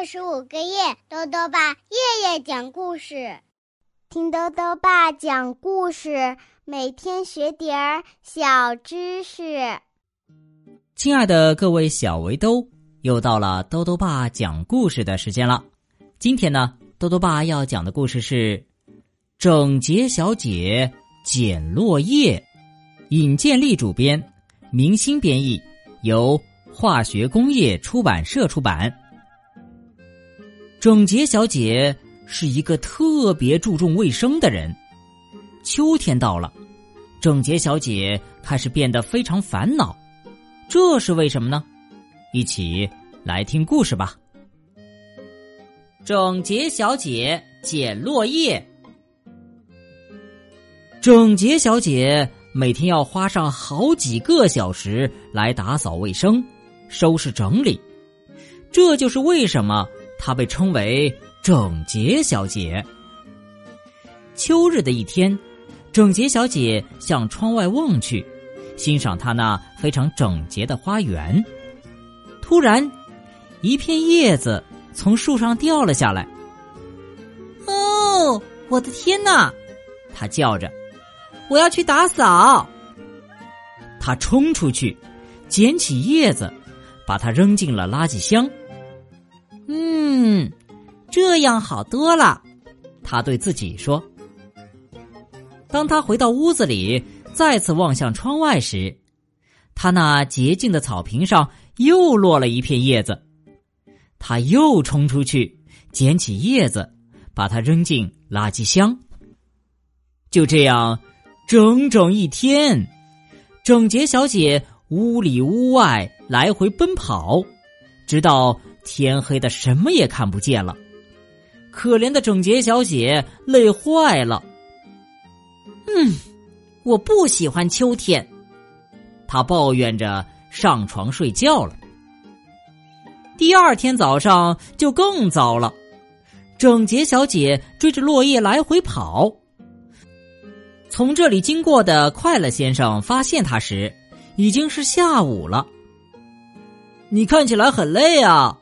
六十五个月，豆豆爸夜夜讲故事，听豆豆爸讲故事，每天学点儿小知识。亲爱的各位小围兜，又到了豆豆爸讲故事的时间了。今天呢，豆豆爸要讲的故事是《整洁小姐捡落叶》，尹建莉主编，明星编译，由化学工业出版社出版。整洁小姐是一个特别注重卫生的人。秋天到了，整洁小姐开始变得非常烦恼，这是为什么呢？一起来听故事吧。整洁小姐捡落叶。整洁小姐每天要花上好几个小时来打扫卫生、收拾整理，这就是为什么。她被称为整洁小姐。秋日的一天，整洁小姐向窗外望去，欣赏她那非常整洁的花园。突然，一片叶子从树上掉了下来。哦，我的天哪！她叫着：“我要去打扫。”她冲出去，捡起叶子，把它扔进了垃圾箱。嗯，这样好多了，他对自己说。当他回到屋子里，再次望向窗外时，他那洁净的草坪上又落了一片叶子。他又冲出去，捡起叶子，把它扔进垃圾箱。就这样，整整一天，整洁小姐屋里屋外来回奔跑，直到。天黑的，什么也看不见了。可怜的整洁小姐累坏了。嗯，我不喜欢秋天。她抱怨着上床睡觉了。第二天早上就更糟了。整洁小姐追着落叶来回跑。从这里经过的快乐先生发现她时，已经是下午了。你看起来很累啊。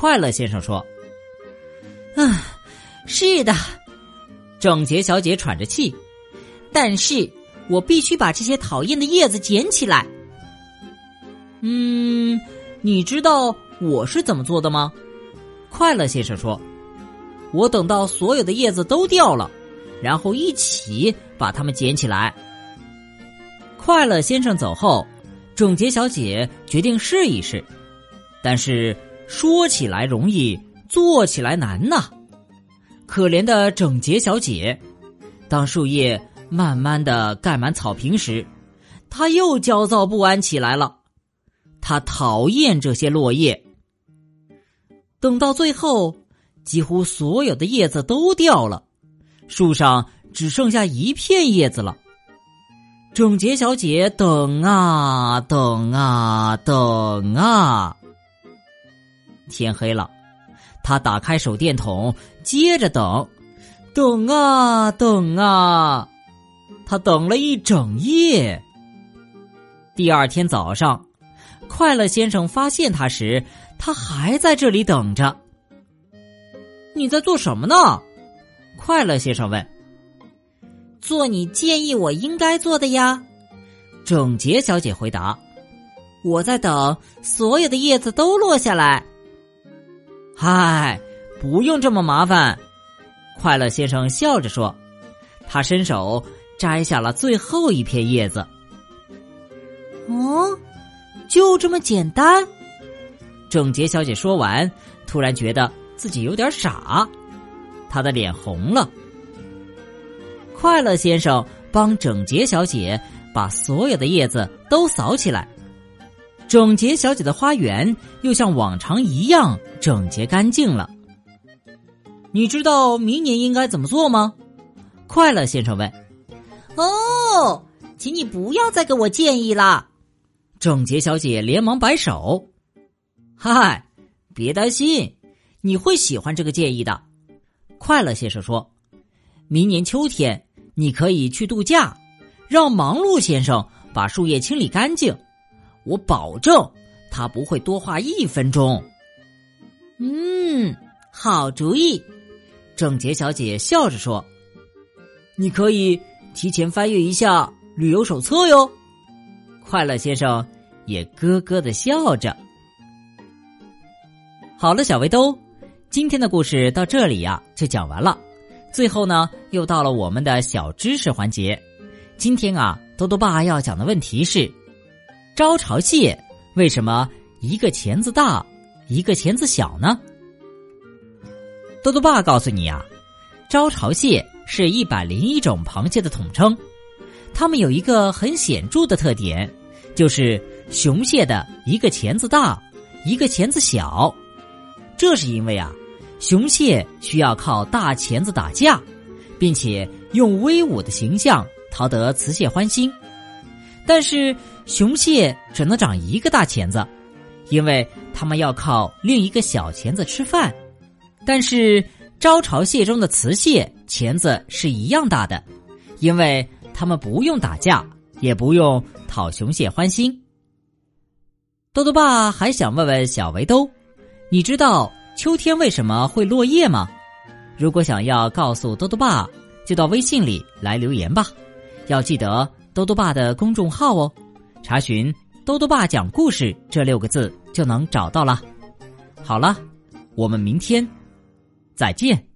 快乐先生说：“嗯，是的。”整洁小姐喘着气，但是我必须把这些讨厌的叶子捡起来。嗯，你知道我是怎么做的吗？快乐先生说：“我等到所有的叶子都掉了，然后一起把它们捡起来。”快乐先生走后，整洁小姐决定试一试，但是。说起来容易，做起来难呐！可怜的整洁小姐，当树叶慢慢的盖满草坪时，她又焦躁不安起来了。她讨厌这些落叶。等到最后，几乎所有的叶子都掉了，树上只剩下一片叶子了。整洁小姐等啊等啊等啊。天黑了，他打开手电筒，接着等，等啊等啊，他等了一整夜。第二天早上，快乐先生发现他时，他还在这里等着。你在做什么呢？快乐先生问。做你建议我应该做的呀，整洁小姐回答。我在等所有的叶子都落下来。嗨，不用这么麻烦，快乐先生笑着说。他伸手摘下了最后一片叶子。哦，就这么简单？整洁小姐说完，突然觉得自己有点傻，她的脸红了。快乐先生帮整洁小姐把所有的叶子都扫起来。整洁小姐的花园又像往常一样整洁干净了。你知道明年应该怎么做吗？快乐先生问。哦，请你不要再给我建议了。整洁小姐连忙摆手。嗨，别担心，你会喜欢这个建议的。快乐先生说，明年秋天你可以去度假，让忙碌先生把树叶清理干净。我保证，他不会多花一分钟。嗯，好主意。郑洁小姐笑着说：“你可以提前翻阅一下旅游手册哟。”快乐先生也咯咯的笑着。好了，小围兜，今天的故事到这里呀就讲完了。最后呢，又到了我们的小知识环节。今天啊，多多爸要讲的问题是：招潮蟹为什么一个钳子大，一个钳子小呢？多多爸告诉你啊，招潮蟹是一百零一种螃蟹的统称，它们有一个很显著的特点。就是雄蟹的一个钳子大，一个钳子小，这是因为啊，雄蟹需要靠大钳子打架，并且用威武的形象讨得雌蟹欢心。但是雄蟹只能长一个大钳子，因为它们要靠另一个小钳子吃饭。但是招潮蟹中的雌蟹钳子是一样大的，因为它们不用打架。也不用讨雄蟹欢心。豆豆爸还想问问小围兜，你知道秋天为什么会落叶吗？如果想要告诉豆豆爸，就到微信里来留言吧。要记得豆豆爸的公众号哦，查询“多多爸讲故事”这六个字就能找到了。好了，我们明天再见。